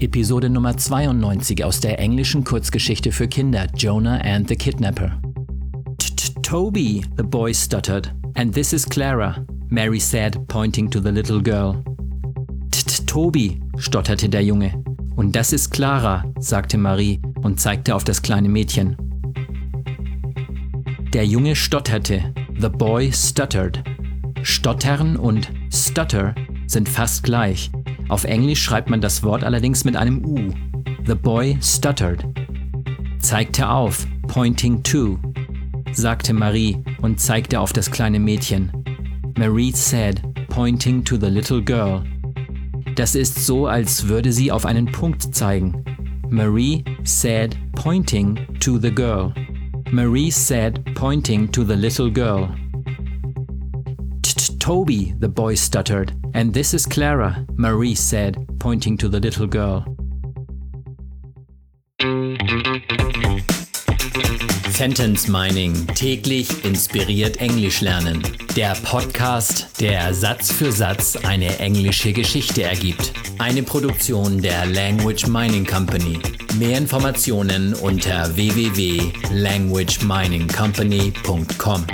Episode Nummer 92 aus der englischen Kurzgeschichte für Kinder Jonah and the Kidnapper. Toby, the boy stuttered. And this is Clara, Mary said, pointing to the little girl. Toby, stotterte der Junge. Und das ist Clara, sagte Marie und zeigte auf das kleine Mädchen. Der Junge stotterte. The boy stuttered. Stottern und stutter sind fast gleich. Auf Englisch schreibt man das Wort allerdings mit einem U. The boy stuttered. Zeigte auf, pointing to sagte Marie und zeigte auf das kleine Mädchen. Marie said, pointing to the little girl. Das ist so, als würde sie auf einen Punkt zeigen. Marie said, pointing to the girl. Marie said, pointing to the little girl. Toby, the boy stuttered. And this is Clara, Marie said, pointing to the little girl. Sentence Mining täglich inspiriert Englisch lernen. Der Podcast, der Satz für Satz eine englische Geschichte ergibt. Eine Produktion der Language Mining Company. Mehr Informationen unter www.languageminingcompany.com.